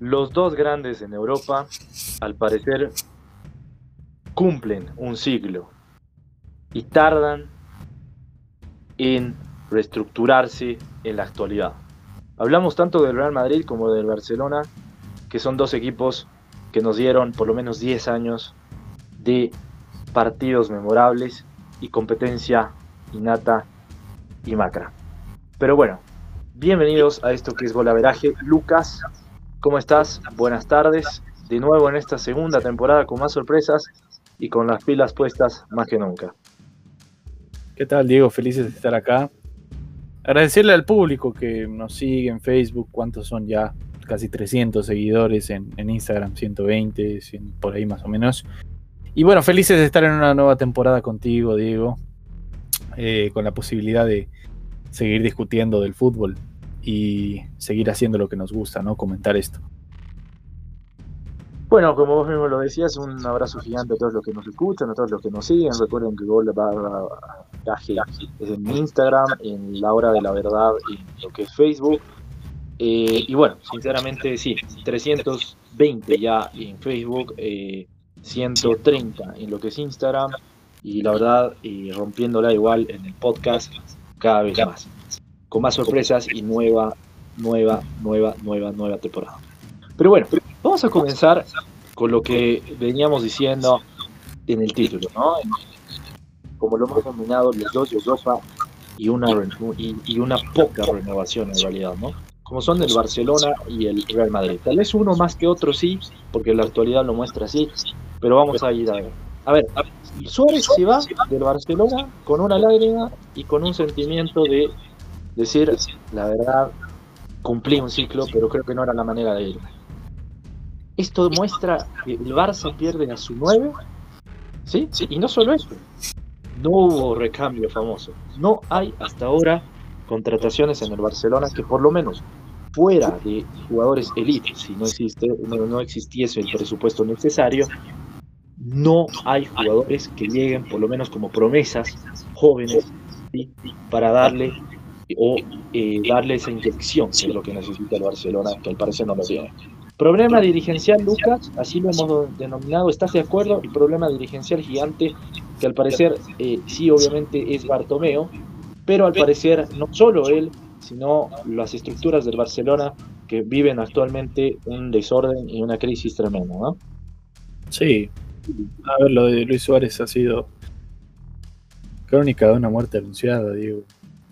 los dos grandes en Europa, al parecer, cumplen un siglo y tardan en reestructurarse en la actualidad. Hablamos tanto del Real Madrid como del Barcelona, que son dos equipos que nos dieron por lo menos 10 años de partidos memorables y competencia innata y macra. Pero bueno, bienvenidos a esto que es Golaveraje. Lucas, ¿cómo estás? Buenas tardes. De nuevo en esta segunda temporada con más sorpresas y con las pilas puestas más que nunca. ¿Qué tal, Diego? Felices de estar acá. Agradecerle al público que nos sigue en Facebook, cuántos son ya, casi 300 seguidores en, Instagram, 120, por ahí más o menos. Y bueno, felices de estar en una nueva temporada contigo, Diego, eh, con la posibilidad de seguir discutiendo del fútbol y seguir haciendo lo que nos gusta, ¿no? Comentar esto. Bueno, como vos mismo lo decías, un abrazo gigante a todos los que nos escuchan, a todos los que nos siguen. Recuerden que Gol va es en Instagram, en La Hora de la Verdad, en lo que es Facebook. Eh, y bueno, sinceramente sí, 320 ya en Facebook, 130 eh, en lo que es Instagram y la verdad eh, rompiéndola igual en el podcast cada vez más, con más sorpresas y nueva, nueva, nueva, nueva, nueva temporada. Pero bueno, vamos a comenzar con lo que veníamos diciendo en el título, ¿no? Como lo hemos nominado los dos Europa y una, y, una poca renovación en realidad, ¿no? Como son el Barcelona y el Real Madrid. Tal vez uno más que otro sí, porque la actualidad lo muestra así, pero vamos a ir a ver. A ver, Suárez se va del Barcelona con una lágrima y con un sentimiento de decir, la verdad, cumplí un ciclo, pero creo que no era la manera de ir. Esto muestra que el Barça pierde a su 9, ¿sí? Y no solo eso, no hubo recambio famoso. No hay hasta ahora contrataciones en el Barcelona que por lo menos fuera de jugadores elite, si no existe, no, existiese el presupuesto necesario, no hay jugadores que lleguen por lo menos como promesas jóvenes para darle o eh, darle esa inyección de lo que necesita el Barcelona, que al parecer no lo tiene. Problema dirigencial, Lucas, así lo hemos denominado, ¿estás de acuerdo? El problema dirigencial gigante, que al parecer eh, sí, obviamente es Bartomeo, pero al parecer no solo él, sino las estructuras del Barcelona que viven actualmente un desorden y una crisis tremenda, ¿no? Sí, a ver, lo de Luis Suárez ha sido crónica de una muerte anunciada, digo.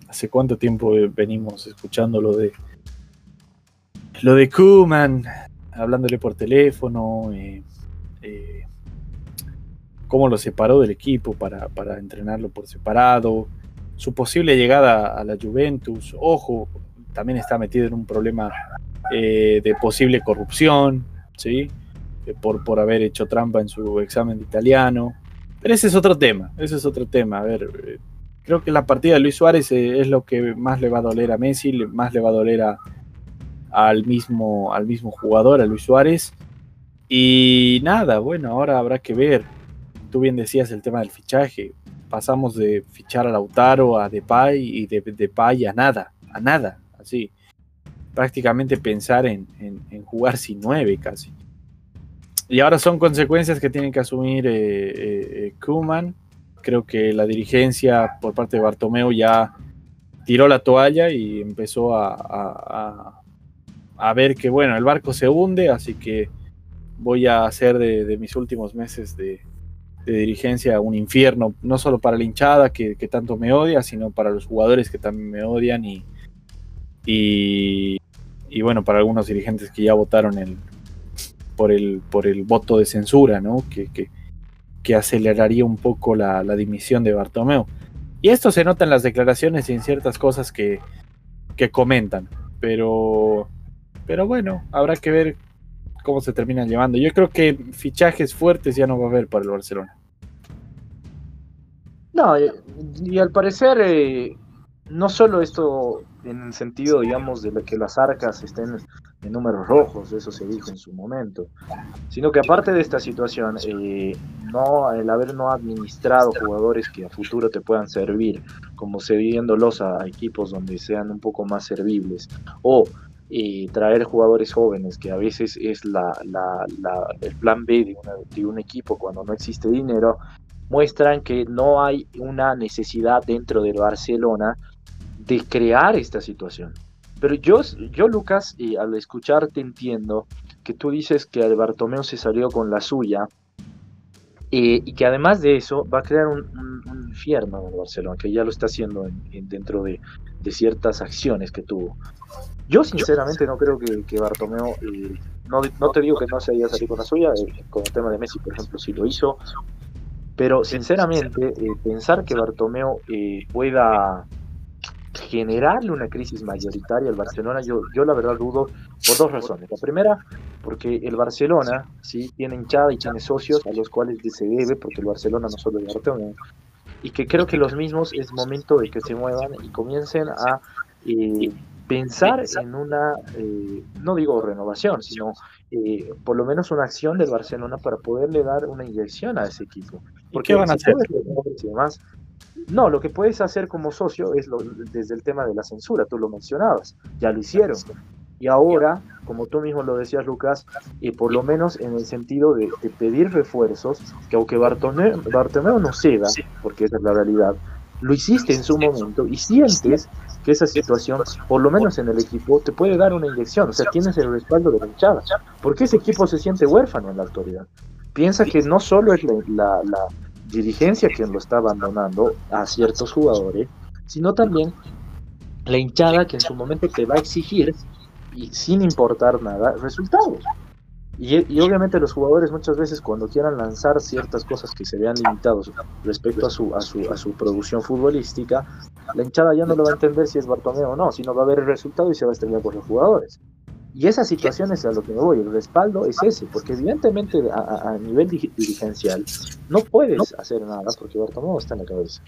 ¿Hace cuánto tiempo venimos escuchando lo de lo de Kuman, hablándole por teléfono, eh, eh, cómo lo separó del equipo para, entrenarlo por separado, su posible llegada a la Juventus, ojo, también está metido en un problema eh, de posible corrupción, ¿sí? Por, por haber hecho trampa en su examen de italiano. Pero ese es otro tema, ese es otro tema. A ver, creo que la partida de Luis Suárez es lo que más le va a doler a Messi, más le va a doler al mismo, al mismo jugador, a Luis Suárez. Y nada, bueno, ahora habrá que ver. Tú bien decías el tema del fichaje. Pasamos de fichar a Lautaro a Depay y de Depay a nada, a nada, así. Prácticamente pensar en, jugar sin nueve casi. Y ahora son consecuencias que tienen que asumir eh, eh, eh, Kuman. Creo que la dirigencia por parte de Bartomeu ya tiró la toalla y empezó a, a ver que, bueno, el barco se hunde, así que voy a hacer de, mis últimos meses de, dirigencia un infierno, no solo para la hinchada que, tanto me odia, sino para los jugadores que también me odian y, y, bueno, para algunos dirigentes que ya votaron el, por, el, por el voto de censura, ¿no? Que, que, aceleraría un poco la, la, dimisión de Bartomeu. Y esto se nota en las declaraciones y en ciertas cosas que, que comentan, pero pero bueno, habrá que ver cómo se terminan llevando. Yo creo que fichajes fuertes ya no va a haber para el Barcelona. No, y, al parecer, eh, no solo esto en el sentido, digamos, de que las arcas estén en números rojos, eso se dijo en su momento, sino que aparte de esta situación, eh, no el haber no administrado jugadores que a futuro te puedan servir, como cediéndolos a equipos donde sean un poco más servibles, o eh, traer jugadores jóvenes, que a veces es la, el plan B de, de un equipo cuando no existe dinero, muestran que no hay una necesidad dentro del Barcelona de crear esta situación. Pero yo, yo Lucas, y al escucharte entiendo que tú dices que Bartomeu se salió con la suya eh, y que además de eso va a crear un, infierno en el Barcelona, que ya lo está haciendo dentro de, ciertas acciones que tuvo. Yo sinceramente no creo que, que eh, no, no, te digo que no se haya salido con la suya, eh, con el tema de Messi, por ejemplo, sí lo hizo, pero sinceramente pensar que Bartomeu pueda generarle una crisis mayoritaria al Barcelona, yo, yo la verdad dudo por dos razones. La primera, porque el Barcelona sí tiene hinchada y tiene socios a los cuales se debe, porque el Barcelona no solo es Barcelona, y que creo que los mismos es momento de que se muevan y comiencen a eh, pensar en una, eh, no digo renovación, sino eh, por lo menos una acción del Barcelona para poderle dar una inyección a ese equipo. Porque ¿Qué van a hacer? No, lo que puedes hacer como socio es lo, desde el tema de la censura, tú lo mencionabas, ya lo hicieron. Y ahora, como tú mismo lo decías, Lucas, y por lo menos en el sentido de, pedir refuerzos, que aunque Bartomeu, Bartomeu no ceda, porque esa es la realidad, lo hiciste en su momento y sientes que esa situación, por lo menos en el equipo, te puede dar una inyección, o sea, tienes el respaldo de la hinchada, porque ese equipo se siente huérfano en la actualidad. Piensa que no solo es la dirigencia quien lo está abandonando a ciertos jugadores, sino también la hinchada que en su momento te va a exigir, y sin importar nada, resultados. Y, obviamente los jugadores muchas veces cuando quieran lanzar ciertas cosas que se vean limitados respecto a su, a su, a su producción futbolística, la hinchada ya no lo va a entender si es Bartomeu o no, sino va a ver el resultado y se va a estrellar por los jugadores. Y esa situación es a lo que me voy, el respaldo es ese, porque evidentemente a, nivel dirigencial no puedes hacer nada porque Bartomeu está en la cabeza.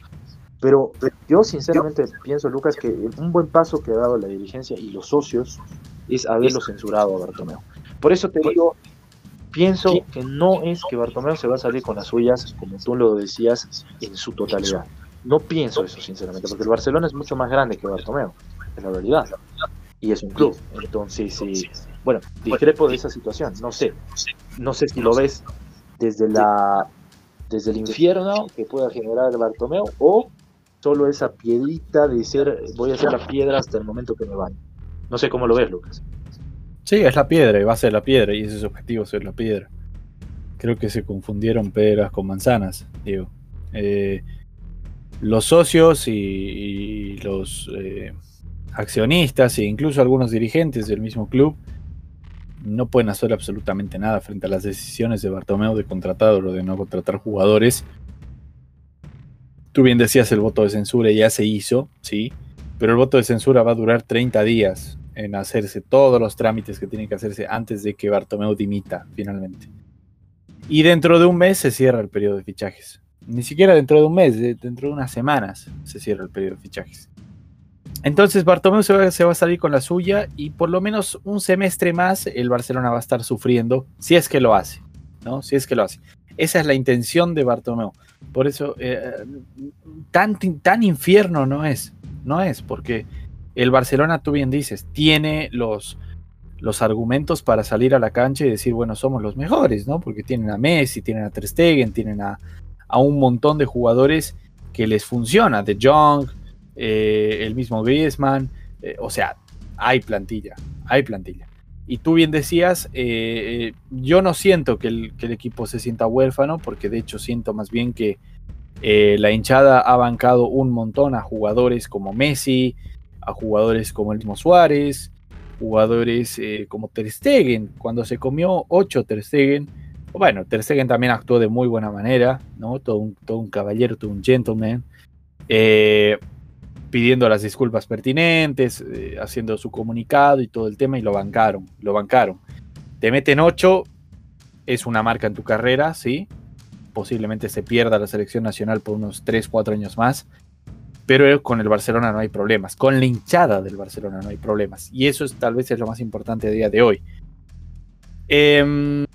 Pero yo sinceramente pienso, Lucas, que un buen paso que ha dado la dirigencia y los socios es haberlo censurado a Bartomeu. Por eso te digo, pienso que no es que Bartomeu se va a salir con las suyas, como tú lo decías, en su totalidad. No pienso eso, sinceramente, porque el Barcelona es mucho más grande que Bartomeu, es la realidad y es un club. Entonces, eh, bueno, discrepo de esa situación, no sé. No sé si lo ves desde la desde el infierno que pueda generar el Bartomeu o solo esa piedrita de ser voy a hacer la piedra hasta el momento que me van. No sé cómo lo ves, Lucas. Sí, es la piedra y va a ser la piedra y ese es su objetivo, ser la piedra. Creo que se confundieron peras con manzanas, digo. Eh, los socios y, los eh, accionistas e incluso algunos dirigentes del mismo club no pueden hacer absolutamente nada frente a las decisiones de Bartomeu de contratar o de no contratar jugadores. Tú bien decías, el voto de censura ya se hizo, sí, pero el voto de censura va a durar 30 días en hacerse todos los trámites que tienen que hacerse antes de que Bartomeu dimita finalmente. Y dentro de un mes se cierra el periodo de fichajes. Ni siquiera dentro de un mes, dentro de unas semanas se cierra el periodo de fichajes. Entonces Bartomeu se va, a salir con la suya y por lo menos un semestre más el Barcelona va a estar sufriendo, si es que lo hace, ¿no? Si es que lo hace. Esa es la intención de Bartomeu. Por eso, eh, tan, tan infierno no es, no es, porque el Barcelona, tú bien dices, tiene los, los argumentos para salir a la cancha y decir, bueno, somos los mejores, ¿no? Porque tienen a Messi, tienen a Ter tienen a, a un montón de jugadores que les funciona, de Jong, eh, el mismo Griezmann, eh, o sea, hay plantilla, hay plantilla. Y tú bien decías, eh, yo no siento que el, equipo se sienta huérfano, porque de hecho siento más bien que la hinchada ha bancado un montón a jugadores como Messi, a jugadores como el mismo Suárez, jugadores como Ter Stegen, cuando se comió 8 Ter Stegen, bueno, Ter Stegen también actuó de muy buena manera, ¿no? Todo un, todo un caballero, todo un gentleman. Eh, pidiendo las disculpas pertinentes, eh, haciendo su comunicado y todo el tema y lo bancaron, lo bancaron. Te meten 8, es una marca en tu carrera, ¿sí? Posiblemente se pierda la selección nacional por unos 3, 4 años más, pero con el Barcelona no hay problemas, con la hinchada del Barcelona no hay problemas y eso es, tal vez es lo más importante a día de hoy. Em,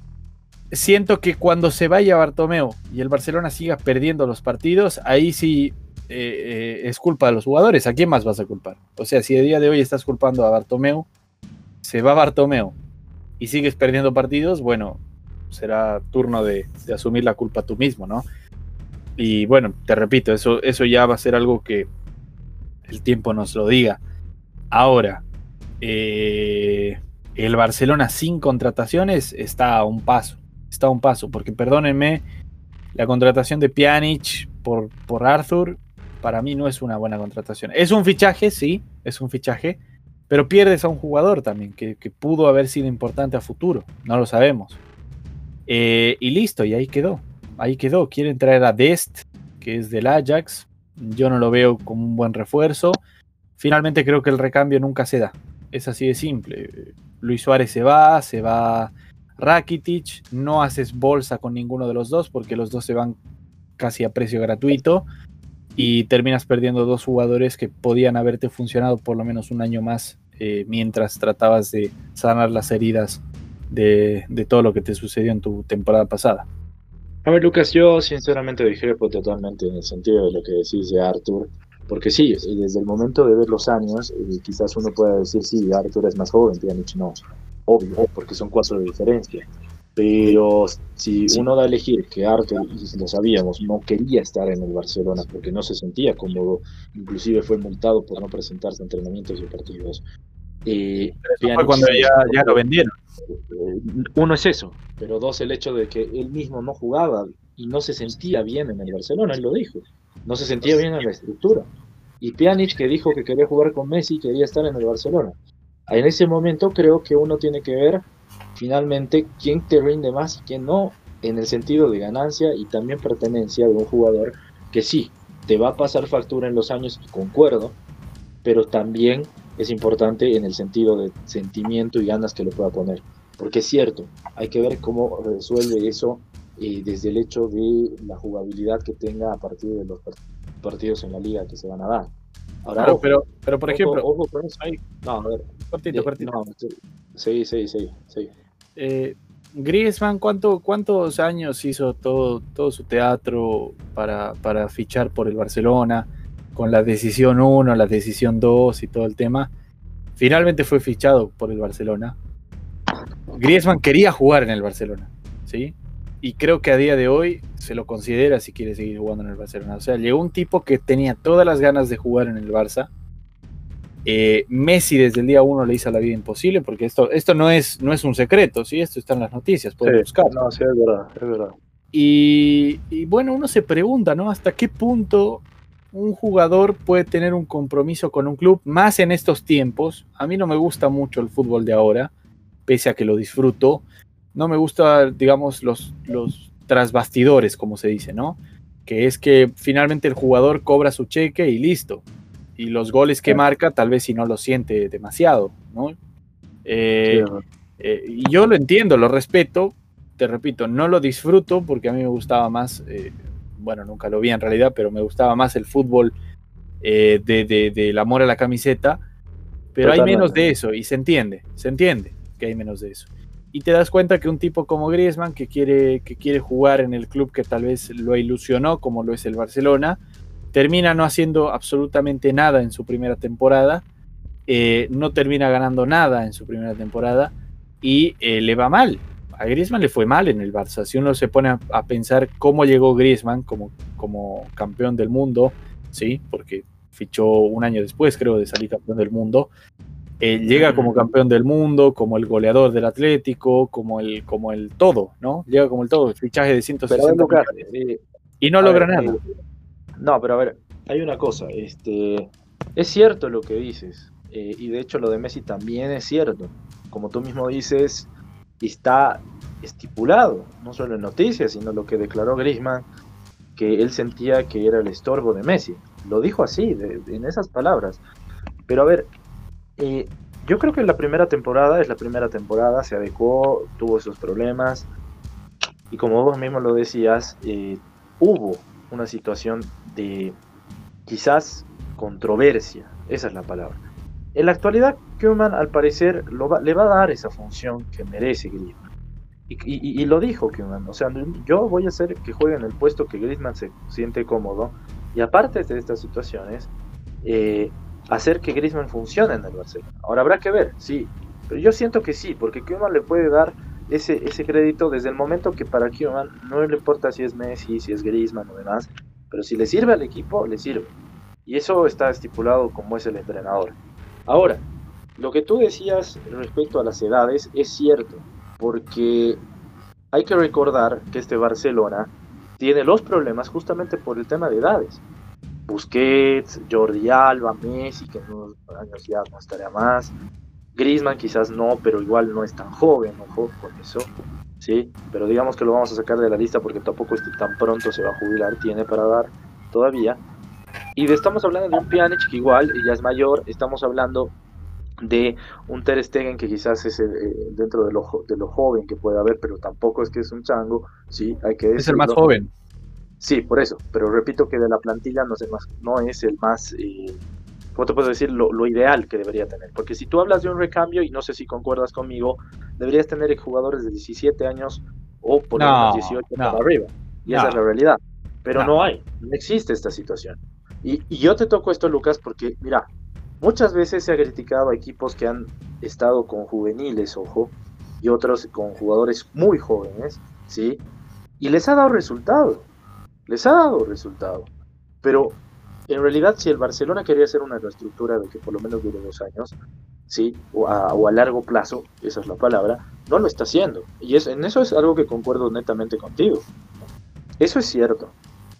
siento que cuando se vaya Bartomeo y el Barcelona siga perdiendo los partidos, ahí sí eh, eh, es culpa de los jugadores. ¿A quién más vas a culpar? O sea, si a día de hoy estás culpando a Bartomeu, se va Bartomeo y sigues perdiendo partidos, bueno, será turno de, asumir la culpa tú mismo, ¿no? Y bueno, te repito, eso, eso ya va a ser algo que el tiempo nos lo diga. Ahora, eh, el Barcelona sin contrataciones está a un paso, está a un paso, porque perdónenme, la contratación de Pjanic por, por Arthur para mí no es una buena contratación. Es un fichaje, sí, es un fichaje, pero pierdes a un jugador también que, pudo haber sido importante a futuro, no lo sabemos. Eh, y listo, y ahí quedó, ahí quedó. Quieren traer a Dest, que es del Ajax, yo no lo veo como un buen refuerzo. Finalmente creo que el recambio nunca se da, es así de simple. Luis Suárez se va, se va Rakitic, no haces bolsa con ninguno de los dos porque los dos se van casi a precio gratuito y terminas perdiendo dos jugadores que podían haberte funcionado por lo menos un año más eh, mientras tratabas de sanar las heridas de, todo lo que te sucedió en tu temporada pasada. A ver, Lucas, yo sinceramente discrepo totalmente en el sentido de lo que decís de Arthur, porque sí, desde el momento de ver los años, eh, quizás uno pueda decir, sí, Arthur es más joven, Pjanic no, obvio, porque son cuatro de diferencia. Pero si uno da a elegir que Arthur, y lo sabíamos, no quería estar en el Barcelona porque no se sentía cómodo, inclusive fue multado por no presentarse a entrenamientos y partidos. Eh, fue cuando ya, lo vendieron. Eh, uno es eso, pero dos el hecho de que él mismo no jugaba y no se sentía bien en el Barcelona, él lo dijo, no se sentía bien en la estructura. Y Pjanic que dijo que quería jugar con Messi quería estar en el Barcelona. En ese momento creo que uno tiene que ver finalmente quién te rinde más y quién no, en el sentido de ganancia y también pertenencia de un jugador que sí, te va a pasar factura en los años, y concuerdo, pero también es importante en el sentido de sentimiento y ganas que le pueda poner. Porque es cierto, hay que ver cómo resuelve eso eh, desde el hecho de la jugabilidad que tenga a partir de los partidos en la liga que se van a dar. Ahora, pero, pero por ejemplo, no, a ver, cortito, cortito. sí, sí, sí, sí. Eh, Griezmann, ¿cuántos años hizo todo, todo su teatro para, para fichar por el Barcelona? Con la decisión 1, la decisión 2 y todo el tema. Finalmente fue fichado por el Barcelona. Griezmann quería jugar en el Barcelona, ¿sí? Y creo que a día de hoy se lo considera si quiere seguir jugando en el Barcelona. O sea, llegó un tipo que tenía todas las ganas de jugar en el Barça, eh, Messi desde el día uno le hizo la vida imposible, porque esto, esto no, es, no es un secreto, ¿sí? esto está en las noticias, pueden buscar. No, sí, es verdad, es verdad. Y, bueno, uno se pregunta, ¿no? ¿Hasta qué punto un jugador puede tener un compromiso con un club, más en estos tiempos? A mí no me gusta mucho el fútbol de ahora, pese a que lo disfruto. No me gusta, digamos, los, los trasbastidores, como se dice, ¿no? Que es que finalmente el jugador cobra su cheque y listo y los goles que marca tal vez si no lo siente demasiado, ¿no? Eh, eh, y yo lo entiendo, lo respeto, te repito, no lo disfruto porque a mí me gustaba más, eh, bueno, nunca lo vi en realidad, pero me gustaba más el fútbol de, del amor a la camiseta, pero hay menos de eso y se entiende, se entiende que hay menos de eso. Y te das cuenta que un tipo como Griezmann, que quiere, que quiere jugar en el club que tal vez lo ilusionó, como lo es el Barcelona, termina no haciendo absolutamente nada en su primera temporada, eh, no termina ganando nada en su primera temporada y eh, le va mal. A Griezmann le fue mal en el Barça. Si uno se pone a, pensar cómo llegó Griezmann como, como campeón del mundo, ¿sí? porque fichó un año después, creo, de salir campeón del mundo. Eh, llega como campeón del mundo, como el goleador del Atlético, como el, como el todo, ¿no? Llega como el todo, el fichaje de 160 millones. y no logra nada. No, pero a ver, hay una cosa, este, es cierto lo que dices, eh, y de hecho lo de Messi también es cierto. Como tú mismo dices, está estipulado, no solo en noticias, sino lo que declaró Griezmann, que él sentía que era el estorbo de Messi. Lo dijo así, en esas palabras. Pero a ver, eh, yo creo que la primera temporada es la primera temporada, se adecuó, tuvo esos problemas, y como vos mismo lo decías, eh, hubo una situación de quizás controversia, esa es la palabra. En la actualidad, Koeman al parecer le va a dar esa función que merece Griezmann. Y, lo dijo Koeman, o sea, yo voy a hacer que juegue en el puesto que Griezmann se siente cómodo. Y aparte de estas situaciones, eh, hacer que Griezmann funcione en el Barcelona. Ahora habrá que ver, sí, Pero yo siento que sí, porque Koeman le puede dar ese, ese crédito desde el momento que para Koeman no le importa si es Messi, si es Griezmann o demás, pero si le sirve al equipo, le sirve. Y eso está estipulado como es el entrenador. Ahora, lo que tú decías respecto a las edades es cierto, porque hay que recordar que este Barcelona tiene los problemas justamente por el tema de edades. Busquets, Jordi Alba, Messi, que en unos años ya no estaría más. Griezmann quizás no, pero igual no es tan joven, ojo con eso. Sí, pero digamos que lo vamos a sacar de la lista porque tampoco este tan pronto se va a jubilar, tiene para dar todavía. Y estamos hablando de un Pjanic que igual ya es mayor, estamos hablando de un Ter Stegen que quizás es eh, dentro de lo, de lo joven que puede haber, pero tampoco es que es un chango, sí, hay que Es el más joven. Sí, por eso, pero repito que de la plantilla no es el más, no es el más eh, ¿cómo te puedo decir? Lo, ideal que debería tener. Porque si tú hablas de un recambio, y no sé si concuerdas conmigo, deberías tener jugadores de 17 años o por lo menos 18 para arriba. Y esa es la realidad. Pero no. hay, no existe esta situación. Y, y yo te toco esto, Lucas, porque, mira, muchas veces se ha criticado a equipos que han estado con juveniles, ojo, y otros con jugadores muy jóvenes, ¿sí? Y les ha dado resultado. Les ha dado resultado. Pero en realidad, si el Barcelona quería hacer una reestructura de que por lo menos dure dos años, sí, o a, largo plazo, esa es la palabra, no lo está haciendo. Y es, en eso es algo que concuerdo netamente contigo. Eso es cierto.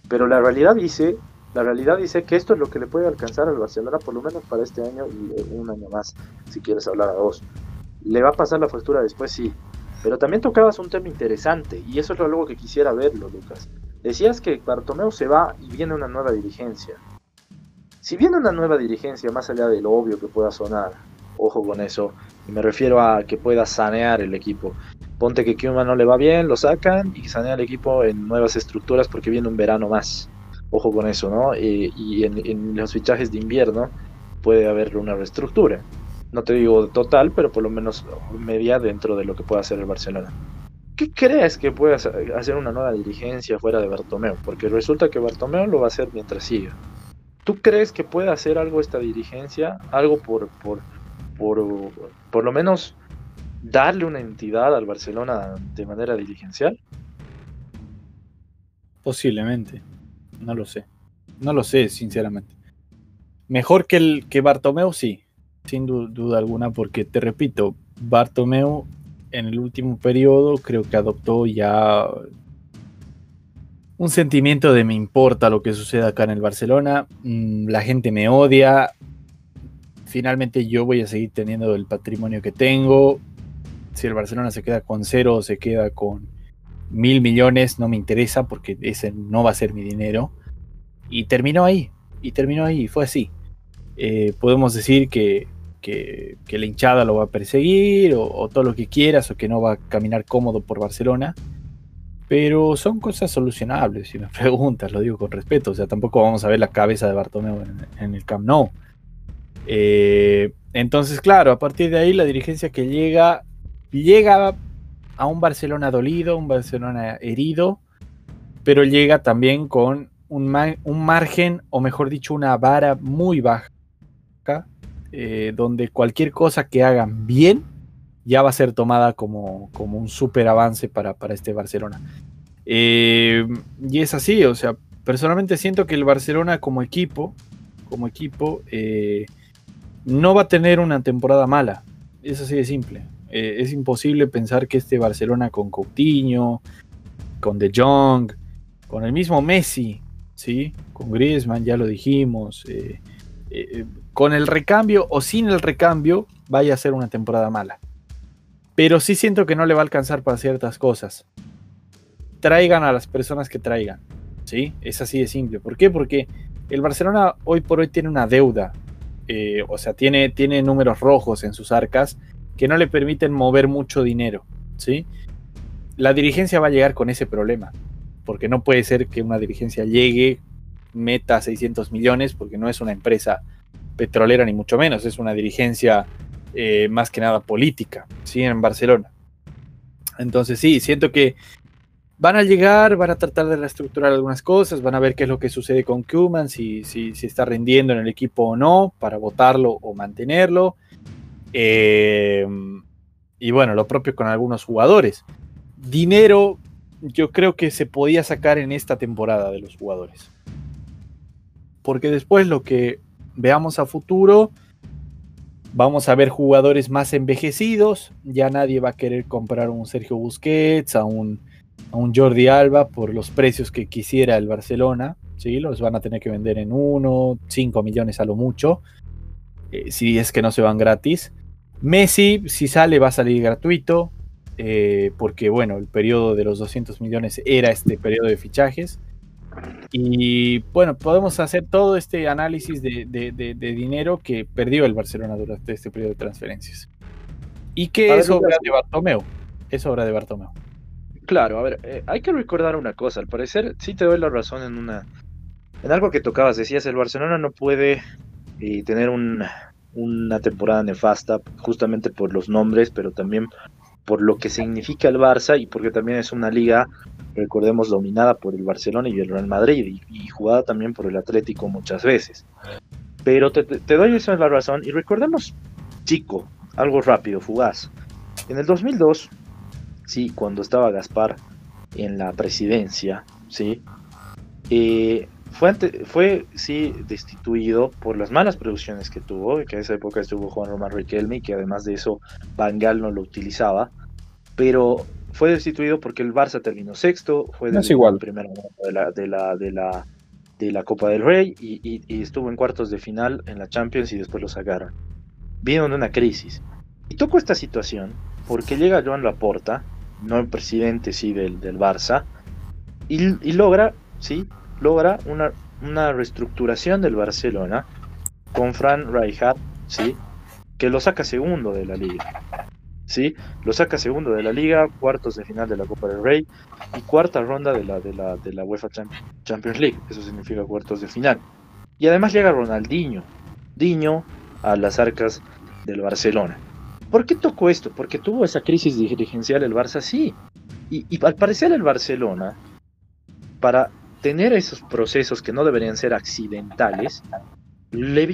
Pero la realidad dice, la realidad dice que esto es lo que le puede alcanzar al Barcelona por lo menos para este año y un año más, si quieres hablar a dos. ¿Le va a pasar la factura después? Sí. Pero también tocabas un tema interesante, y eso es algo que quisiera verlo, Lucas. Decías que Bartomeu se va y viene una nueva dirigencia. Si viene una nueva dirigencia, más allá de lo obvio que pueda sonar, ojo con eso, y me refiero a que pueda sanear el equipo. Ponte que Kuma no le va bien, lo sacan y sanea el equipo en nuevas estructuras porque viene un verano más. Ojo con eso, ¿no? Y en, los fichajes de invierno puede haber una reestructura. No te digo total, pero por lo menos media dentro de lo que pueda hacer el Barcelona. ¿Qué crees que puede hacer una nueva dirigencia fuera de Bartomeu? Porque resulta que Bartomeu lo va a hacer mientras siga. ¿Tú crees que puede hacer algo esta dirigencia? Algo por, por, por, por lo menos darle una entidad al Barcelona de manera dirigencial? Posiblemente. No lo sé. No lo sé, sinceramente. Mejor que el que Bartomeu, sí. Sin duda alguna, porque te repito, Bartomeu en el último periodo creo que adoptó ya un sentimiento de me importa lo que suceda acá en el Barcelona, mm, la gente me odia, finalmente yo voy a seguir teniendo el patrimonio que tengo, si el Barcelona se queda con cero o se queda con mil millones, no me interesa porque ese no va a ser mi dinero. Y terminó ahí, y terminó ahí, fue así. Eh, podemos decir que, que, la hinchada lo va a perseguir o, todo lo que quieras o que no va a caminar cómodo por Barcelona pero son cosas solucionables, si me preguntas, lo digo con respeto. O sea, tampoco vamos a ver la cabeza de Bartomeu en, el Camp Nou. Eh, entonces, claro, a partir de ahí la dirigencia que llega, llega a un Barcelona dolido, un Barcelona herido, pero llega también con un, un margen, o mejor dicho, una vara muy baja, eh, donde cualquier cosa que hagan bien ya va a ser tomada como, como un súper avance para, para, este Barcelona. Eh, y es así, o sea, personalmente siento que el Barcelona como equipo, como equipo, eh, no va a tener una temporada mala. Es así de simple. Es imposible pensar que este Barcelona con Coutinho, con De Jong, con el mismo Messi, ¿sí? con Griezmann, ya lo dijimos, con el recambio o sin el recambio, vaya a ser una temporada mala. Pero sí siento que no le va a alcanzar para ciertas cosas. Traigan a las personas que traigan. ¿Sí? Es así de simple. ¿Por qué? Porque el Barcelona hoy por hoy tiene una deuda. Eh, o sea, tiene, tiene números rojos en sus arcas que no le permiten mover mucho dinero. ¿Sí? La dirigencia va a llegar con ese problema. Porque no puede ser que una dirigencia llegue, meta 600 millones, porque no es una empresa petrolera ni mucho menos. Es una dirigencia eh, más que nada política, ¿sí? En Barcelona. Entonces sí, siento que van a llegar, van a tratar de reestructurar algunas cosas, van a ver qué es lo que sucede con Kuman, si, si, está rindiendo en el equipo o no, para votarlo o mantenerlo. Eh, y bueno, lo propio con algunos jugadores. Dinero, yo creo que se podía sacar en esta temporada de los jugadores. Porque después lo que veamos a futuro, vamos a ver jugadores más envejecidos. Ya nadie va a querer comprar un Sergio Busquets, a un, a un Jordi Alba por los precios que quisiera el Barcelona. ¿sí? Los van a tener que vender en 1, 5 millones a lo mucho. Eh, si es que no se van gratis. Messi, si sale, va a salir gratuito, eh, porque bueno, el periodo de los 200 millones era este periodo de fichajes. Y bueno, podemos hacer todo este análisis de, dinero que perdió el Barcelona durante este periodo de transferencias. Y que es obra de Bartomeu. Es obra de Bartomeu. Claro, a ver, eh, hay que recordar una cosa. Al parecer, sí te doy la razón en una. En algo que tocabas, decías, el Barcelona no puede eh, tener un, una temporada nefasta, justamente por los nombres, pero también por lo que significa el Barça y porque también es una liga, recordemos, dominada por el Barcelona y el Real Madrid y, jugada también por el Atlético muchas veces. Pero te, doy esa la razón y recordemos, chico, algo rápido, fugaz. En el 2002, sí, cuando estaba Gaspar en la presidencia, sí, eh, fue, fue sí destituido por las malas producciones que tuvo, que en esa época estuvo Juan Román Riquelme, que además de eso Bangal no lo utilizaba, pero fue destituido porque el Barça terminó sexto, fue no igual. primero de la, de la, de la, de la Copa del Rey y, estuvo en cuartos de final en la Champions y después lo sacaron. Vino de una crisis. Y tocó esta situación porque llega Joan Laporta, no el presidente sí del, del Barça, y, y logra sí logra una, una reestructuración del Barcelona con Fran Rijkaard, ¿sí? que lo saca segundo de la liga. ¿sí? Lo saca segundo de la liga, cuartos de final de la Copa del Rey y cuarta ronda de la, de la, de la UEFA Champions League. Eso significa cuartos de final. Y además llega Ronaldinho, Diño a las arcas del Barcelona. ¿Por qué tocó esto? Porque tuvo esa crisis dirigencial el Barça, sí. Y, y al parecer el Barcelona, para tener esos procesos que no deberían ser accidentales, le,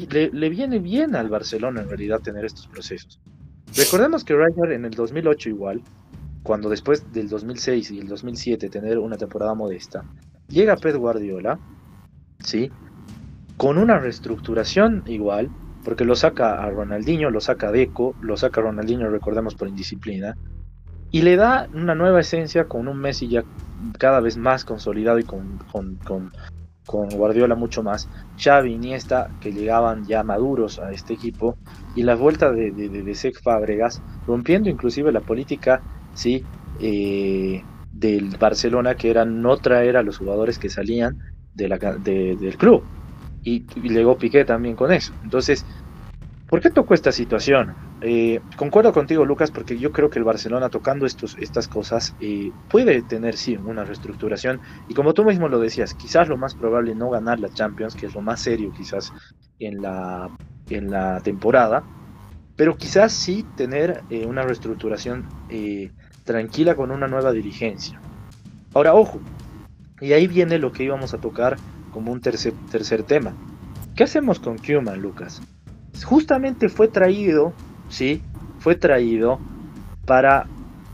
viene bien al Barcelona en realidad tener estos procesos. Recordemos que Rijkaard en el 2008 igual, cuando después del 2006 y el 2007 tener una temporada modesta, llega Pep Guardiola, ¿sí? Con una reestructuración igual, porque lo saca a Ronaldinho, lo saca a Deco, lo saca a Ronaldinho, recordemos por indisciplina, y le da una nueva esencia con un Messi ya cada vez más consolidado y con, con, Guardiola mucho más. Xavi, Iniesta, que llegaban ya maduros a este equipo, y la vuelta de, de, de Fábregas, rompiendo inclusive la política ¿sí? Eh, del Barcelona, que era no traer a los jugadores que salían de la, del club. Y, y llegó Piqué también con eso. Entonces, ¿por qué tocó esta situación? Eh, concuerdo contigo, Lucas, porque yo creo que el Barcelona tocando estos, estas cosas eh, puede tener, sí, una reestructuración. Y como tú mismo lo decías, quizás lo más probable no ganar la Champions, que es lo más serio quizás en la, en la temporada, pero quizás sí tener eh, una reestructuración tranquila con una nueva dirigencia. Ahora, ojo, y ahí viene lo que íbamos a tocar como un tercer, tercer tema. ¿Qué hacemos con Kuman, Lucas? Justamente fue traído ¿sí? Fue traído para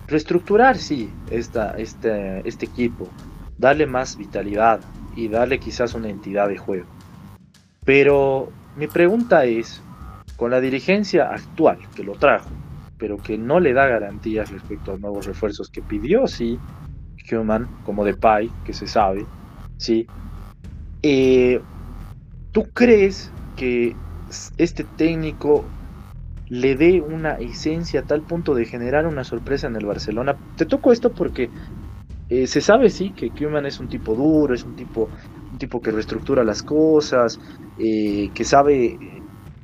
reestructurar, sí, esta, este, este equipo, darle más vitalidad y darle quizás una entidad de juego. Pero mi pregunta es, con la dirigencia actual que lo trajo, pero que no le da garantías respecto a nuevos refuerzos que pidió, sí, Human, como de Pai, que se sabe, sí. Eh, ¿Tú crees que este técnico le dé una esencia a tal punto de generar una sorpresa en el Barcelona. Te toco esto porque eh, se sabe, sí, que Kuman es un tipo duro, es un tipo, un tipo que reestructura las cosas, eh, que sabe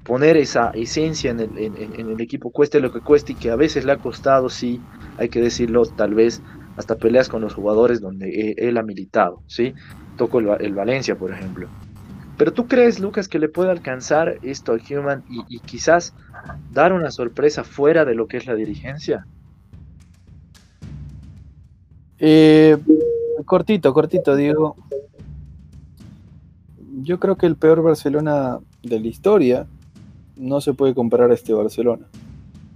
poner esa esencia en el, en, el, equipo, cueste lo que cueste, y que a veces le ha costado, sí, hay que decirlo, tal vez hasta peleas con los jugadores donde eh, él, ha militado, ¿sí? Toco el Valencia, por ejemplo. Pero tú crees, Lucas, que le puede alcanzar esto al Human y, quizás dar una sorpresa fuera de lo que es la dirigencia? Eh, cortito, cortito, Diego. Yo creo que el peor Barcelona de la historia no se puede comparar a este Barcelona.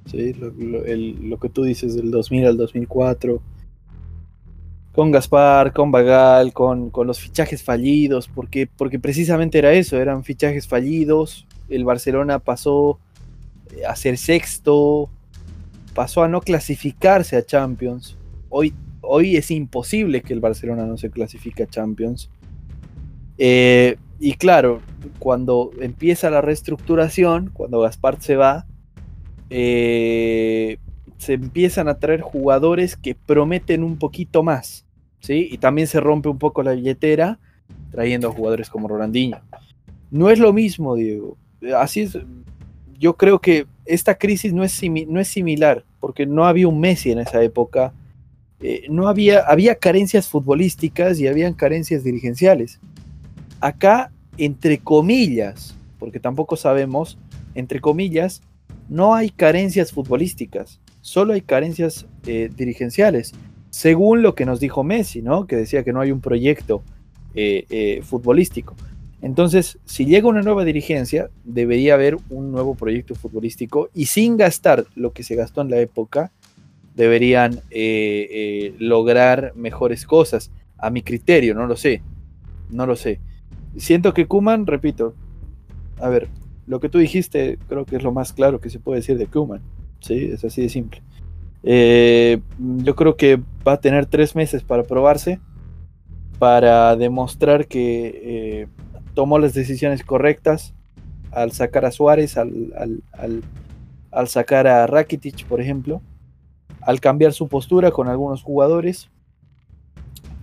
¿sí? Lo, que tú dices del 2000 al 2004, con Gaspar, con Bagal, con, los fichajes fallidos, porque, porque precisamente era eso, eran fichajes fallidos, el Barcelona pasó eh, a ser sexto, pasó a no clasificarse a Champions. Hoy, hoy es imposible que el Barcelona no se clasifique a Champions. Eh, y claro, cuando empieza la reestructuración, cuando Gaspar se va, eh, se empiezan a traer jugadores que prometen un poquito más. ¿Sí? Y también se rompe un poco la billetera trayendo a jugadores como Rolandinho. No es lo mismo, Diego. Así es. Yo creo que esta crisis no es, no es similar, porque no había un Messi en esa época. Eh, no había, había carencias futbolísticas y habían carencias dirigenciales. Acá, entre comillas, porque tampoco sabemos, entre comillas, no hay carencias futbolísticas, solo hay carencias eh, dirigenciales, según lo que nos dijo Messi, ¿no? Que decía que no hay un proyecto eh, eh, futbolístico. Entonces, si llega una nueva dirigencia, debería haber un nuevo proyecto futbolístico y sin gastar lo que se gastó en la época, deberían lograr mejores cosas. A mi criterio, no lo sé. No lo sé. Siento que Kuman, repito, a ver, lo que tú dijiste creo que es lo más claro que se puede decir de Kuman. Sí, es así de simple. Eh, yo creo que va a tener tres meses para probarse, para demostrar que eh, tomó las decisiones correctas al sacar a Suárez, al, al, sacar a Rakitic, por ejemplo, al cambiar su postura con algunos jugadores.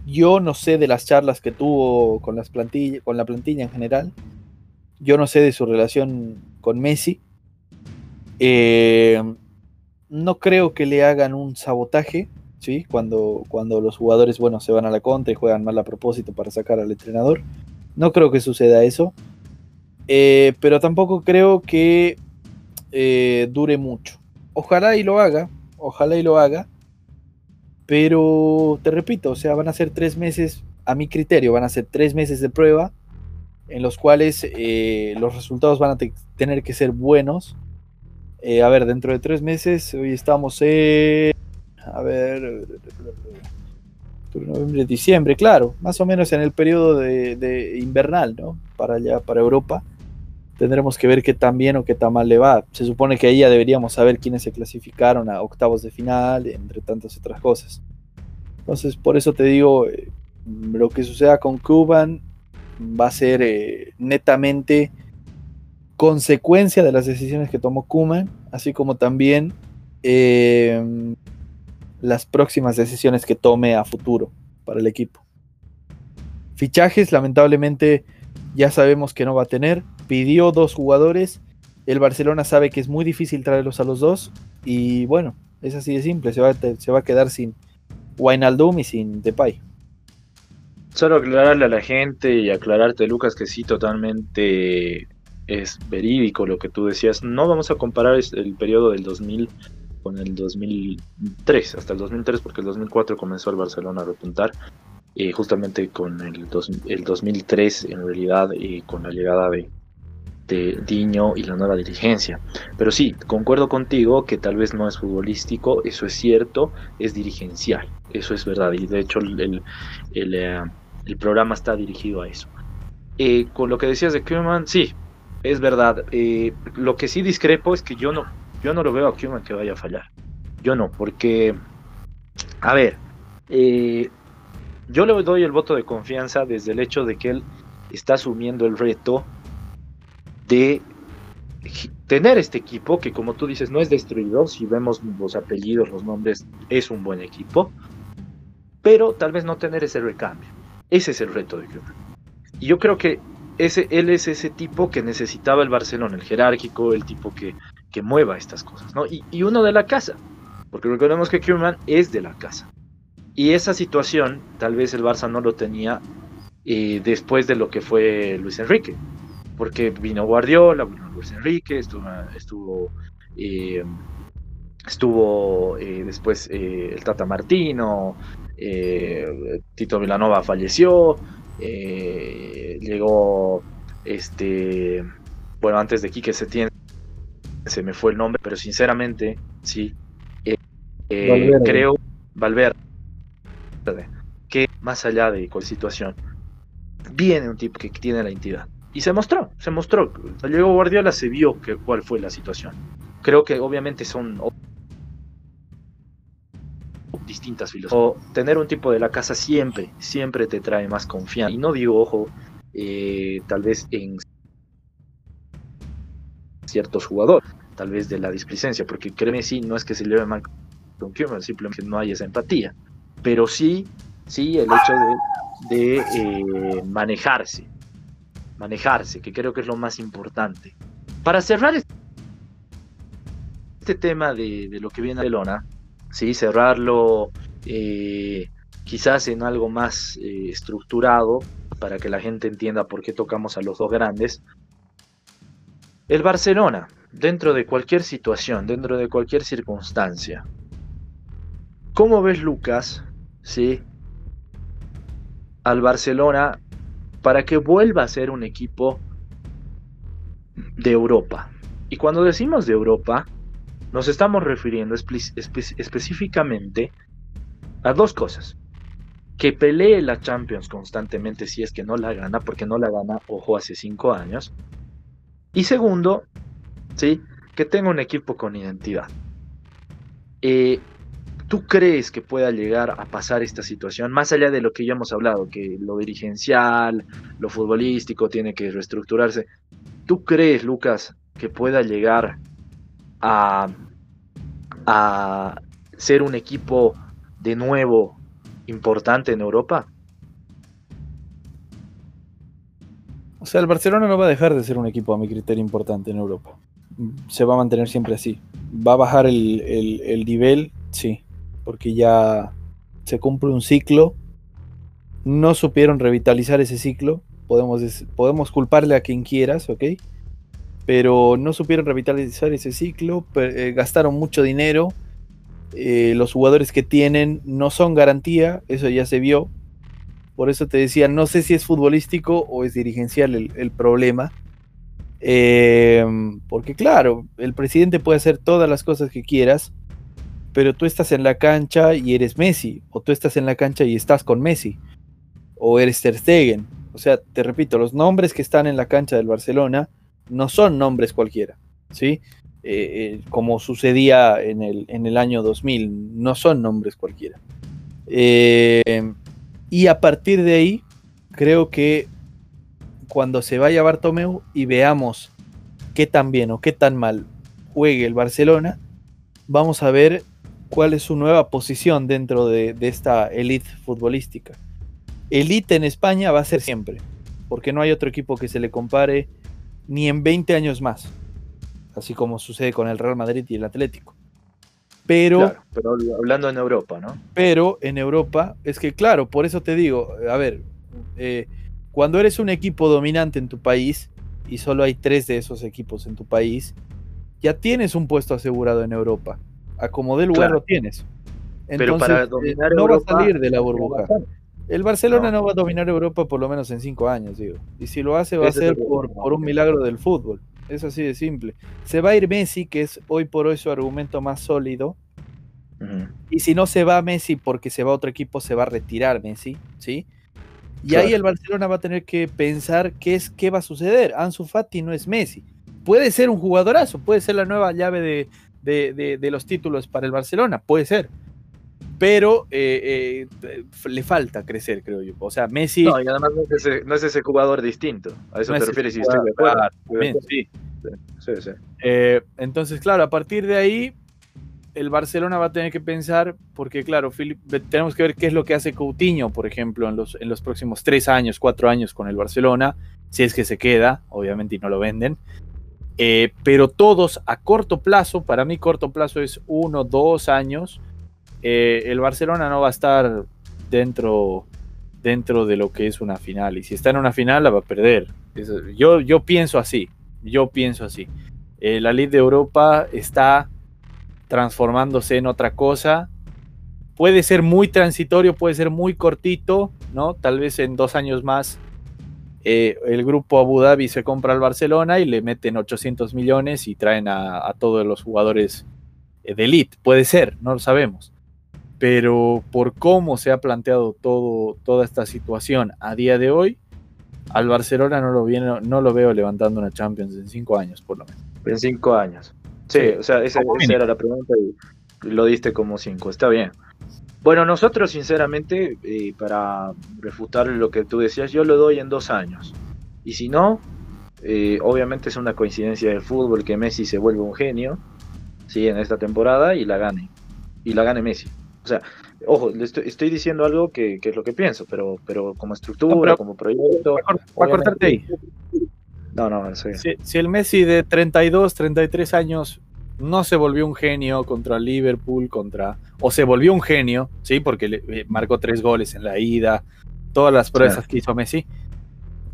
Yo no sé de las charlas que tuvo con, las plantillas, con la plantilla en general. Yo no sé de su relación con Messi. Eh, no creo que le hagan un sabotaje, ¿sí? Cuando, cuando los jugadores, bueno, se van a la contra y juegan mal a propósito para sacar al entrenador. No creo que suceda eso. Eh, pero tampoco creo que eh, dure mucho. Ojalá y lo haga, ojalá y lo haga. Pero te repito, o sea, van a ser tres meses, a mi criterio, van a ser tres meses de prueba en los cuales eh, los resultados van a tener que ser buenos. Eh, a ver, dentro de tres meses, hoy estamos en... A ver... Noviembre, diciembre, claro, más o menos en el periodo de, invernal, ¿no? Para allá, para Europa. Tendremos que ver qué tan bien o qué tan mal le va. Se supone que ahí ya deberíamos saber quiénes se clasificaron a octavos de final, entre tantas otras cosas. Entonces, por eso te digo, eh, lo que suceda con Cuban va a ser eh, netamente consecuencia de las decisiones que tomó Kuman, así como también em, las próximas decisiones que tome a futuro para el equipo. Fichajes, lamentablemente, ya sabemos que no va a tener. Pidió dos jugadores. El Barcelona sabe que es muy difícil traerlos a los dos. Y bueno, es así de simple. Se va, se va a quedar sin Wijnaldum y sin Depay. Solo aclararle a la gente y aclararte, Lucas, que sí, totalmente es verídico lo que tú decías. No vamos a comparar el periodo del 2000 con el 2003, hasta el 2003, porque el 2004 comenzó el Barcelona a repuntar. Eh, justamente con el, el 2003, en realidad, y con la llegada de, Diño y la nueva dirigencia. Pero sí, concuerdo contigo que tal vez no es futbolístico, eso es cierto, es dirigencial, eso es verdad. Y de hecho, el, el eh, el programa está dirigido a eso. Eh, con lo que decías de Kuman, sí, es verdad. Eh, lo que sí discrepo es que yo no, yo no lo veo a Kuman que vaya a fallar. Yo no, porque, a ver, eh, yo le doy el voto de confianza desde el hecho de que él está asumiendo el reto de tener este equipo que como tú dices no es destruido, si vemos los apellidos, los nombres, es un buen equipo, pero tal vez no tener ese recambio. Ese es el reto de Koeman. Y yo creo que ese, él es ese tipo que necesitaba el Barcelona, el jerárquico, el tipo que, que mueva estas cosas, ¿no? Y, uno de la casa, porque recordemos que Koeman es de la casa. Y esa situación, tal vez el Barça no lo tenía eh, después de lo que fue Luis Enrique, porque vino Guardiola, vino Luis Enrique, estuvo, estuvo, eh, estuvo eh, después el Tata Martino, Tito Villanova falleció, eh, llegó este, bueno, antes de Quique Setién, se me fue el nombre, pero sinceramente, sí, eh, eh, creo, Valverde, que más allá de cualquier situación, viene un tipo que tiene la entidad. Y se mostró, se mostró. Llegó Guardiola, se vio que, cuál fue la situación. Creo que obviamente son distintas filosofías. tener un tipo de la casa siempre, siempre te trae más confianza. Y no digo, ojo, eh, tal vez en ciertos jugadores, tal vez de la displicencia, porque créeme, sí, no es que se lleve mal con Kuman, simplemente no hay esa empatía. Pero sí, sí, el hecho de, eh, manejarse, manejarse, que creo que es lo más importante. Para cerrar este tema de, lo que viene a Barcelona, ¿sí? cerrarlo eh, quizás en algo más eh, estructurado para que la gente entienda por qué tocamos a los dos grandes. El Barcelona, dentro de cualquier situación, dentro de cualquier circunstancia, ¿cómo ves Lucas, sí, al Barcelona para que vuelva a ser un equipo de Europa? Y cuando decimos de Europa, nos estamos refiriendo específicamente a dos cosas. Que pelee la Champions constantemente si es que no la gana, porque no la gana, ojo, hace cinco años. Y segundo, ¿sí? que tenga un equipo con identidad. Eh, ¿Tú crees que pueda llegar a pasar esta situación? Más allá de lo que ya hemos hablado, que lo dirigencial, lo futbolístico tiene que reestructurarse. ¿Tú crees, Lucas, que pueda llegar a, a ser un equipo de nuevo importante en Europa? O sea, el Barcelona no va a dejar de ser un equipo a mi criterio importante en Europa. Se va a mantener siempre así. Va a bajar el, nivel, sí, porque ya se cumple un ciclo. No supieron revitalizar ese ciclo. Podemos, podemos culparle a quien quieras, ¿ok? Pero no supieron revitalizar ese ciclo, eh, gastaron mucho dinero, eh, los jugadores que tienen no son garantía, eso ya se vio, por eso te decía, no sé si es futbolístico o es dirigencial el, problema, em, porque claro, el presidente puede hacer todas las cosas que quieras, pero tú estás en la cancha y eres Messi, o tú estás en la cancha y estás con Messi, o eres Ter Stegen. O sea, te repito, los nombres que están en la cancha del Barcelona no son nombres cualquiera, ¿sí? Eh, eh, como sucedía en el, en el, año 2000, no son nombres cualquiera. Eh, y a partir de ahí, creo que cuando se vaya Bartomeu y veamos qué tan bien o qué tan mal juegue el Barcelona, vamos a ver cuál es su nueva posición dentro de, de esta elite futbolística. Elite en España va a ser siempre, porque no hay otro equipo que se le compare ni en 20 años más, así como sucede con el Real Madrid y el Atlético. Pero, pero hablando en Europa, ¿no? Pero en Europa, es que claro, por eso te digo, a ver, eh, cuando eres un equipo dominante en tu país, y solo hay tres de esos equipos en tu país, ya tienes un puesto asegurado en Europa. A como de lugar lo tienes. Entonces, pero para eh, no va a salir de la burbuja. El Barcelona no. va a dominar Europa por lo menos en cinco años, digo. Y si lo hace va a ser por, por, un milagro del fútbol. Es así de simple. Se va a ir Messi, que es hoy por hoy su argumento más sólido. Y si no se va Messi porque se va a otro equipo, se va a retirar Messi, ¿sí? Y ahí el Barcelona va a tener que pensar qué es qué va a suceder. Ansu Fati no es Messi. Puede ser un jugadorazo, puede ser la nueva llave de, de, de los títulos para el Barcelona, puede ser pero eh, eh, le falta crecer, creo yo. O sea, Messi. No, y además no es ese, jugador distinto. A eso te refieres, estoy de acuerdo. sí. Sí, sí. Eh, entonces, claro, a partir de ahí, el Barcelona va a tener que pensar, porque, claro, tenemos que ver qué es lo que hace Coutinho, por ejemplo, en los, en los próximos tres años, cuatro años con el Barcelona, si es que se queda, obviamente, y no lo venden. pero todos a corto plazo, para mí corto plazo es uno, dos años, eh, el Barcelona no va a estar dentro, dentro de lo que es una final. Y si está en una final, la va a perder. yo, yo pienso así. Yo pienso así. Eh, la Liga de Europa está transformándose en otra cosa. Puede ser muy transitorio, puede ser muy cortito, ¿no? Tal vez en dos años más eh, el grupo Abu Dhabi se compra al Barcelona y le meten 800 millones y traen a, todos los jugadores de elite. Puede ser, no lo sabemos. Pero por cómo se ha planteado todo, toda esta situación a día de hoy, al Barcelona no lo, viene, no lo veo levantando una Champions en cinco años, por lo menos. En cinco años. Sí, o sea, esa, era la pregunta y lo diste como cinco. Está bien. Bueno, nosotros sinceramente, eh, para refutar lo que tú decías, yo lo doy en dos años. Y si no, eh, obviamente es una coincidencia del fútbol que Messi se vuelve un genio, sí, en esta temporada y la gane. Y la gane Messi. O sea, ojo, le estoy, diciendo algo que, es lo que pienso, pero, pero como estructura, como proyecto. Para cortarte ahí. No, no, si, si el Messi de 32, 33 años no se volvió un genio contra Liverpool, contra. O se volvió un genio, ¿sí? Porque le, eh, marcó tres goles en la ida, todas las pruebas que hizo Messi.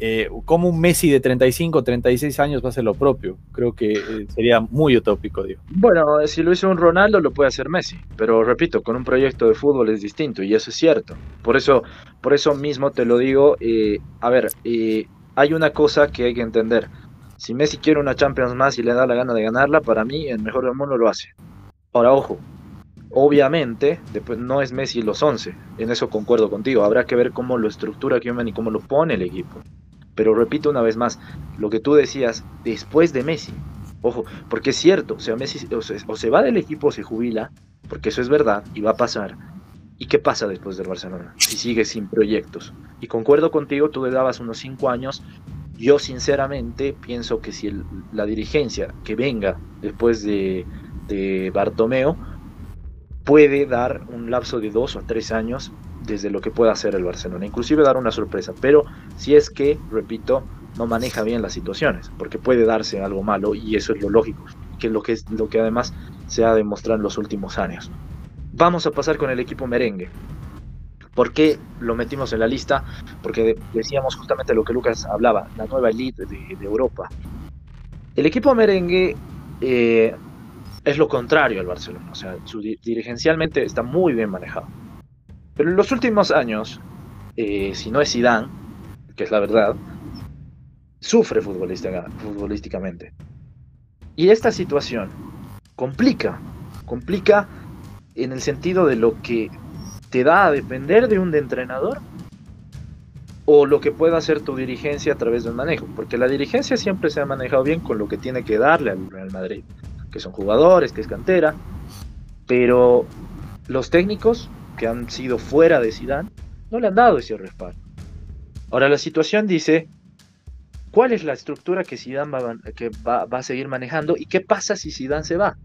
Eh, como un Messi de 35, 36 años va a hacer lo propio? Creo que eh, sería muy utópico, digo. Bueno, si lo hizo un Ronaldo, lo puede hacer Messi. Pero repito, con un proyecto de fútbol es distinto y eso es cierto. Por eso, por eso mismo te lo digo. a ver, hay una cosa que hay que entender si Messi quiere una Champions más y le da la gana de ganarla, para mí el mejor del mundo lo hace. Ahora, ojo, obviamente después no es Messi los 11, en eso concuerdo contigo, habrá que ver cómo lo estructura Koeman y cómo lo pone el equipo. Pero repito una vez más, lo que tú decías después de Messi, ojo, porque es cierto, o sea, Messi o se, va del equipo o se jubila, porque eso es verdad y va a pasar. ¿Y qué pasa después del Barcelona? Si sigue sin proyectos. Y concuerdo contigo, tú le dabas unos 5 años yo sinceramente pienso que si la dirigencia que venga después de, de Bartomeo puede dar un lapso de dos o tres años desde lo que pueda hacer el Barcelona, inclusive dar una sorpresa, pero si es que, repito, no maneja bien las situaciones, porque puede darse algo malo y eso es lo lógico, que es lo que, es, lo que además se ha demostrado en los últimos años. Vamos a pasar con el equipo merengue. ¿Por qué lo metimos en la lista? Porque decíamos justamente lo que Lucas hablaba, la nueva elite de, Europa. El equipo merengue eh, es lo contrario al Barcelona, o sea, dirigencialmente está muy bien manejado. Pero en los últimos años, eh, si no es Zidane, que es la verdad, sufre futbolísticamente. Y esta situación complica, complica en el sentido de lo que te da a depender de un entrenador o lo que pueda hacer tu dirigencia a través del manejo, porque la dirigencia siempre se ha manejado bien con lo que tiene que darle al Real Madrid, que son jugadores, que es cantera, pero los técnicos que han sido fuera de Zidane no le han dado ese respaldo. Ahora la situación dice, ¿cuál es la estructura que Zidane va, que va, va a seguir manejando y qué pasa si Zidane se va?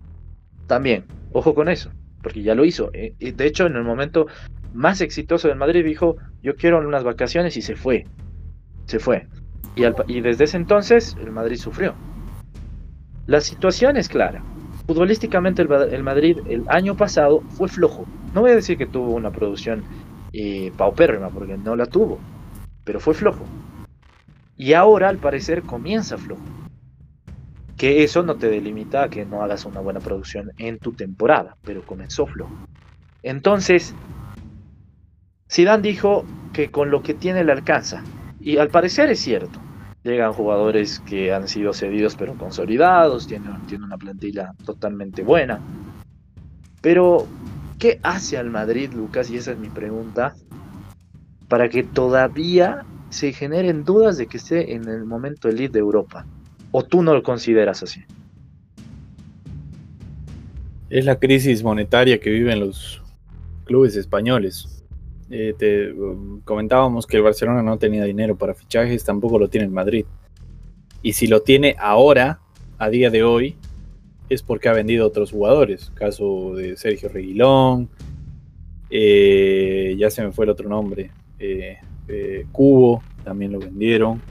También, ojo con eso porque ya lo hizo. Eh, de hecho, en el momento más exitoso del Madrid dijo, yo quiero unas vacaciones y se fue. Se fue. Y, desde ese entonces el Madrid sufrió. La situación es clara. Futbolísticamente el, Madrid el año pasado fue flojo. No voy a decir que tuvo una producción eh, paupérrima, porque no la tuvo, pero fue flojo. Y ahora al parecer comienza flojo que eso no te delimita a que no hagas una buena producción en tu temporada, pero comenzó flojo. Entonces, Zidane dijo que con lo que tiene le alcanza, y al parecer es cierto. Llegan jugadores que han sido cedidos pero consolidados, tiene, tiene una plantilla totalmente buena. Pero, ¿qué hace al Madrid, Lucas? Y esa es mi pregunta, para que todavía se generen dudas de que esté en el momento elite de Europa. ¿O tú no lo consideras así? Es la crisis monetaria que viven los clubes españoles. Eh, te um, comentábamos que el Barcelona no tenía dinero para fichajes, tampoco lo tiene el Madrid. Y si lo tiene ahora, a día de hoy, es porque ha vendido otros jugadores. Caso de Sergio Reguilón, eh, ya se me fue el otro nombre, eh, Cubo, también lo vendieron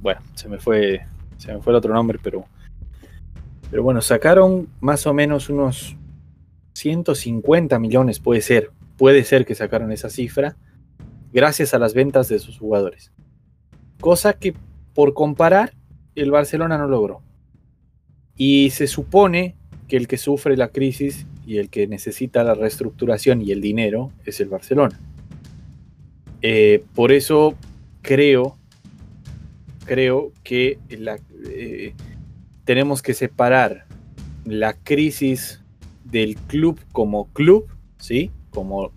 bueno, se me fue, se me fue el otro nombre, pero, pero bueno, sacaron más o menos unos 150 millones, puede ser, puede ser que sacaron esa cifra, gracias a las ventas de sus jugadores. Cosa que, por comparar, el Barcelona no logró. Y se supone que el que sufre la crisis y el que necesita la reestructuración y el dinero es el Barcelona. Eh, por eso creo, creo que eh, tenemos que separar la crisis del club como club, ¿sí? Como,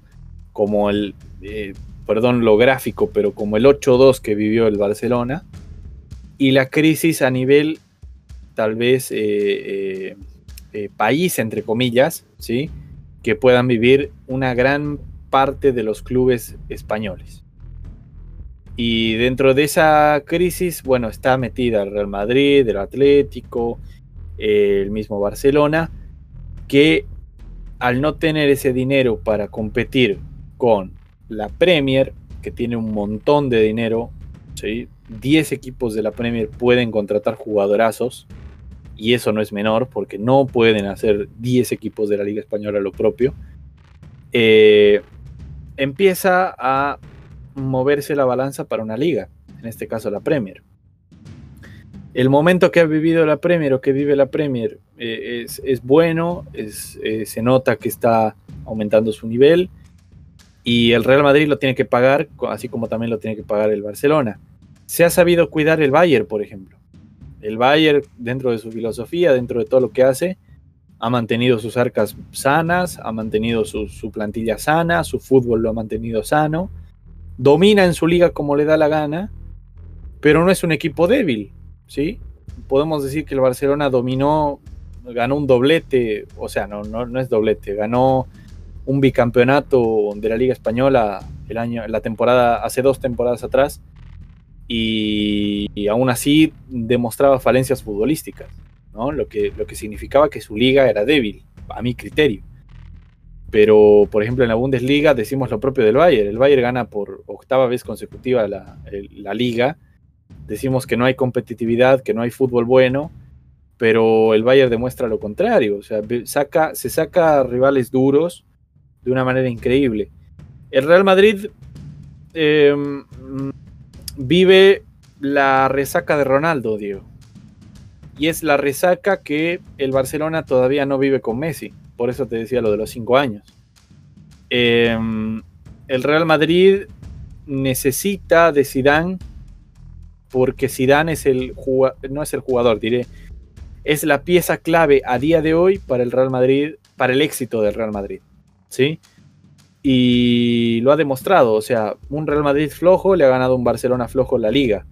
como el, eh, perdón lo gráfico, pero como el 8-2 que vivió el Barcelona, y la crisis a nivel, tal vez, país, entre comillas, ¿sí? Que puedan vivir una gran parte de los clubes españoles. Y dentro de esa crisis, bueno, está metida el Real Madrid, el Atlético, el mismo Barcelona, que al no tener ese dinero para competir con la Premier, que tiene un montón de dinero, ¿sí? 10 equipos de la Premier pueden contratar jugadorazos, y eso no es menor, porque no pueden hacer 10 equipos de la Liga Española lo propio. Eh, empieza a moverse la balanza para una liga, en este caso la Premier. El momento que ha vivido la Premier o que vive la Premier eh, es, bueno, es, eh, se nota que está aumentando su nivel y el Real Madrid lo tiene que pagar, así como también lo tiene que pagar el Barcelona. Se ha sabido cuidar el Bayern, por ejemplo. El Bayern, dentro de su filosofía, dentro de todo lo que hace, ha mantenido sus arcas sanas, ha mantenido su, plantilla sana, su fútbol lo ha mantenido sano, domina en su liga como le da la gana, pero no es un equipo débil, ¿sí? Podemos decir que el Barcelona dominó, ganó un doblete, o sea, no, no, no es doblete, ganó un bicampeonato de la Liga Española el año, la temporada, hace dos temporadas atrás, y, aún así demostraba falencias futbolísticas. Lo que, lo que significaba que su liga era débil, a mi criterio. Pero, por ejemplo, en la Bundesliga decimos lo propio del Bayern. El Bayern gana por octava vez consecutiva la, liga. Decimos que no hay competitividad, que no hay fútbol bueno, pero el Bayern demuestra lo contrario. O sea, saca, se saca rivales duros de una manera increíble. El Real Madrid em, vive la resaca de Ronaldo, Diego y es la resaca que el Barcelona todavía no vive con Messi. Por eso te decía lo de los cinco años. Em, el Real Madrid necesita de Zidane porque Zidane es el no es el jugador, diré, es la pieza clave a día de hoy para el Real Madrid, para el éxito del Real Madrid, ¿sí? Y lo ha demostrado, o sea, un Real Madrid flojo le ha ganado un Barcelona flojo la liga.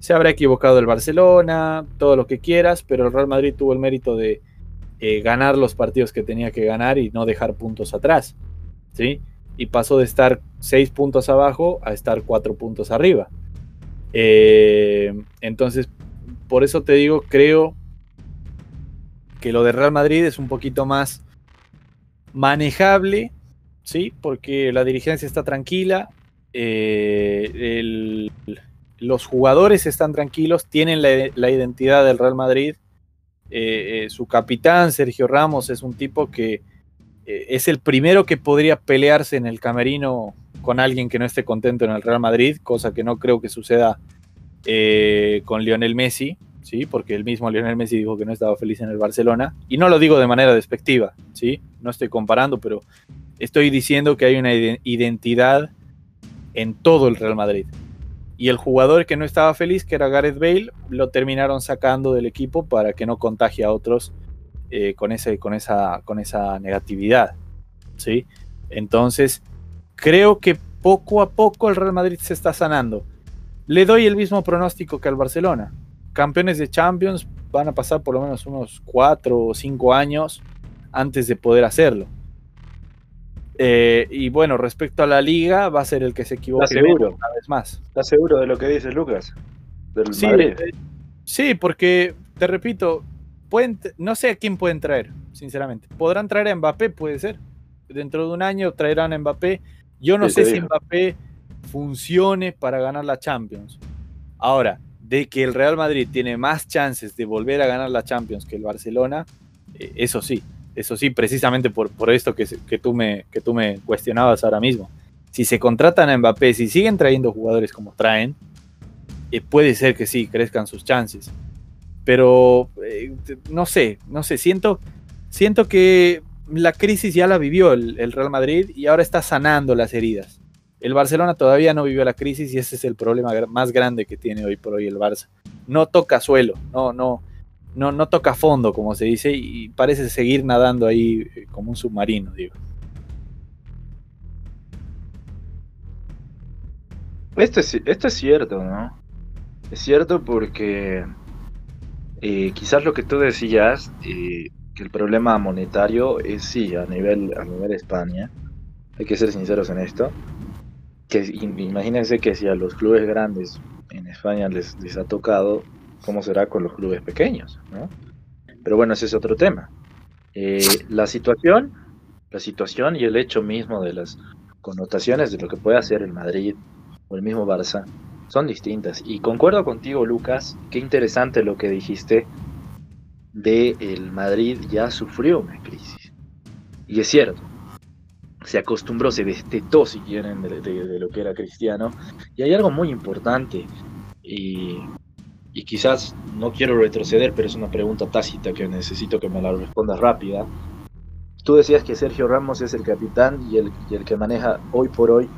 Se habrá equivocado el Barcelona, todo lo que quieras, pero el Real Madrid tuvo el mérito de eh, ganar los partidos que tenía que ganar y no dejar puntos atrás. ¿sí? Y pasó de estar seis puntos abajo a estar cuatro puntos arriba. Eh, entonces, por eso te digo, creo que lo de Real Madrid es un poquito más manejable, ¿sí? Porque la dirigencia está tranquila, eh, los jugadores están tranquilos, tienen la, identidad del Real Madrid. Eh, eh, su capitán, Sergio Ramos, es un tipo que es el primero que podría pelearse en el camerino con alguien que no esté contento en el Real Madrid, cosa que no creo que suceda con Lionel Messi, ¿sí? porque el mismo Lionel Messi dijo que no estaba feliz en el Barcelona. Y no lo digo de manera despectiva, ¿sí? no estoy comparando, pero estoy diciendo que hay una identidad en todo el Real Madrid. Y el jugador que no estaba feliz, que era Gareth Bale, lo terminaron sacando del equipo para que no contagie a otros eh, con, con, esa, con esa negatividad. ¿sí? Entonces, creo que poco a poco el Real Madrid se está sanando. Le doy el mismo pronóstico que al Barcelona. Campeones de Champions van a pasar por lo menos unos 4 o 5 años antes de poder hacerlo. Eh, y bueno, respecto a la liga, va a ser el que se equivoque seguro? una vez más. ¿Estás seguro de lo que dice Lucas? sí, eh, sí, porque te repito, pueden, no sé a quién pueden traer, sinceramente. Podrán traer a Mbappé, puede ser. Dentro de un año traerán a Mbappé. Yo no sé si Mbappé funcione para ganar la Champions. Ahora, de que el Real Madrid tiene más chances de volver a ganar la Champions que el Barcelona, eh, eso sí, eso sí, precisamente por, por esto que, que, tú me, que tú me cuestionabas ahora mismo. Si se contratan a Mbappé, si siguen trayendo jugadores como traen, eh, puede ser que sí, crezcan sus chances. Pero eh, no sé, no sé, siento, siento que la crisis ya la vivió el, Real Madrid y ahora está sanando las heridas. El Barcelona todavía no vivió la crisis y ese es el problema más grande que tiene hoy por hoy el Barça. No toca suelo, no, no, no, no toca fondo, como se dice, y parece seguir nadando ahí eh, como un submarino, digo. Esto es, esto es cierto, ¿no? Es cierto porque eh, quizás lo que tú decías, eh, que el problema monetario es sí, a nivel, a nivel España, hay que ser sinceros en esto, que imagínense que si a los clubes grandes en España les, les ha tocado, ¿cómo será con los clubes pequeños? ¿no? Pero bueno, ese es otro tema. Eh, la situación, la situación y el hecho mismo de las connotaciones de lo que puede hacer el Madrid o el mismo Barça son distintas. Y concuerdo contigo, Lucas, qué interesante lo que dijiste de el Madrid ya sufrió una crisis. Y es cierto, se acostumbró, se destetó, si quieren, de, lo que era cristiano. Y hay algo muy importante, y, y, quizás no quiero retroceder, pero es una pregunta tácita que necesito que me la respondas rápida. Tú decías que Sergio Ramos es el capitán y el, que maneja hoy por hoy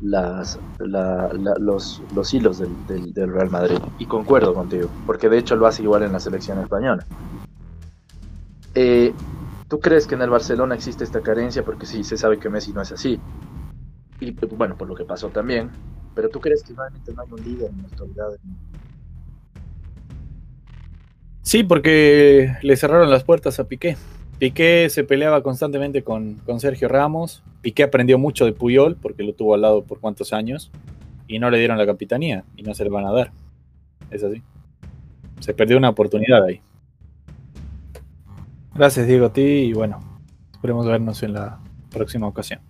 los, los, hilos del, del, Real Madrid. Y concuerdo contigo, porque de hecho lo hace igual en la selección española. Eh, ¿Tú crees que en el Barcelona existe esta carencia? Porque sí, se sabe que Messi no es así. Y bueno, por lo que pasó también. Pero ¿tú crees que realmente no hay un líder en la actualidad? Sí, porque le cerraron las puertas a Piqué. Piqué se peleaba constantemente con, Sergio Ramos. Piqué aprendió mucho de Puyol porque lo tuvo al lado por cuántos años y no le dieron la capitanía y no se le van a dar. Es así. Se perdió una oportunidad ahí. Gracias Diego a ti y bueno, esperemos vernos en la próxima ocasión.